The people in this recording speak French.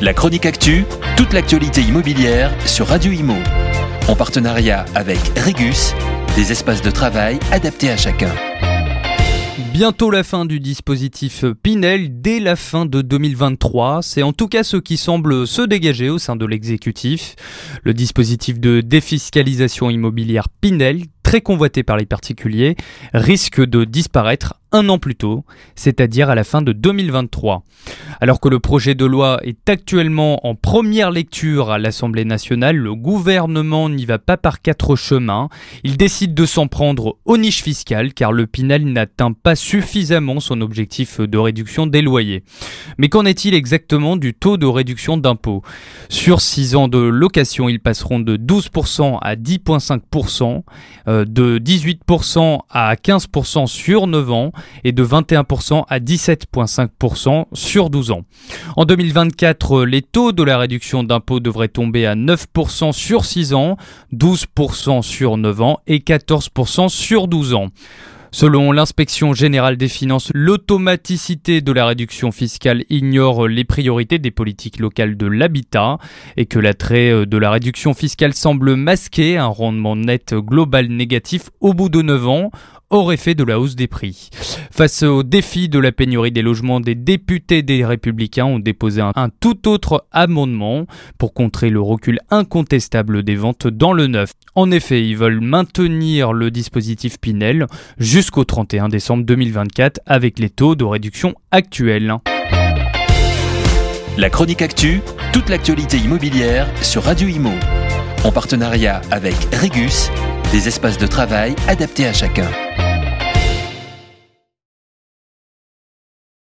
La chronique actu, toute l'actualité immobilière sur Radio Imo. En partenariat avec Regus, des espaces de travail adaptés à chacun. Bientôt la fin du dispositif Pinel, dès la fin de 2023. C'est en tout cas ce qui semble se dégager au sein de l'exécutif. Le dispositif de défiscalisation immobilière Pinel, très convoité par les particuliers, risque de disparaître un an plus tôt, c'est-à-dire à la fin de 2023. Alors que le projet de loi est actuellement en première lecture à l'Assemblée nationale, le gouvernement n'y va pas par quatre chemins. Il décide de s'en prendre aux niches fiscales car le Pinel n'atteint pas suffisamment son objectif de réduction des loyers. Mais qu'en est-il exactement du taux de réduction d'impôt Sur 6 ans de location, ils passeront de 12% à 10,5%, euh, de 18% à 15% sur 9 ans et de 21% à 17,5% sur 12 ans. En 2024, les taux de la réduction d'impôt devraient tomber à 9% sur 6 ans, 12% sur 9 ans et 14% sur 12 ans. Selon l'inspection générale des finances, l'automaticité de la réduction fiscale ignore les priorités des politiques locales de l'habitat et que l'attrait de la réduction fiscale semble masquer un rendement net global négatif au bout de 9 ans hors effet de la hausse des prix. Face au défi de la pénurie des logements, des députés des Républicains ont déposé un, un, tout autre amendement pour contrer le recul incontestable des ventes dans le neuf. En effet, ils veulent maintenir le dispositif Pinel jusqu'au 31 décembre 2024 avec les taux de réduction actuels. La chronique actu, toute l'actualité immobilière sur Radio Imo. En partenariat avec Regus, des espaces de travail adaptés à chacun.